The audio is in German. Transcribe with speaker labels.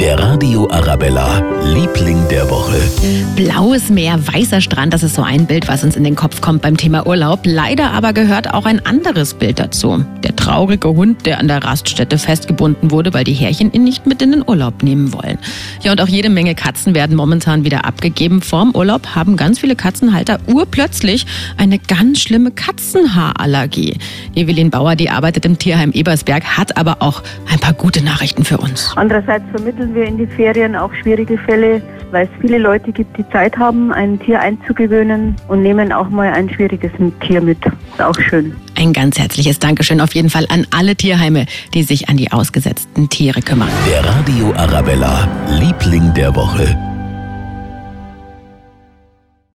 Speaker 1: Der Radio Arabella, Liebling der Woche.
Speaker 2: Blaues Meer, weißer Strand, das ist so ein Bild, was uns in den Kopf kommt beim Thema Urlaub. Leider aber gehört auch ein anderes Bild dazu. Der traurige Hund, der an der Raststätte festgebunden wurde, weil die Härchen ihn nicht mit in den Urlaub nehmen wollen. Ja, und auch jede Menge Katzen werden momentan wieder abgegeben. Vorm Urlaub haben ganz viele Katzenhalter urplötzlich eine ganz schlimme Katzenhaarallergie. Evelyn Bauer, die arbeitet im Tierheim Ebersberg, hat aber auch ein paar gute Nachrichten für uns.
Speaker 3: Andererseits vermitteln wir in die Ferien auch schwierige Fälle, weil es viele Leute gibt, die Zeit haben, ein Tier einzugewöhnen und nehmen auch mal ein schwieriges Tier mit. Ist auch schön.
Speaker 2: Ein ganz herzliches Dankeschön auf jeden Fall an alle Tierheime, die sich an die ausgesetzten Tiere kümmern.
Speaker 1: Der Radio Arabella, Liebling der Woche.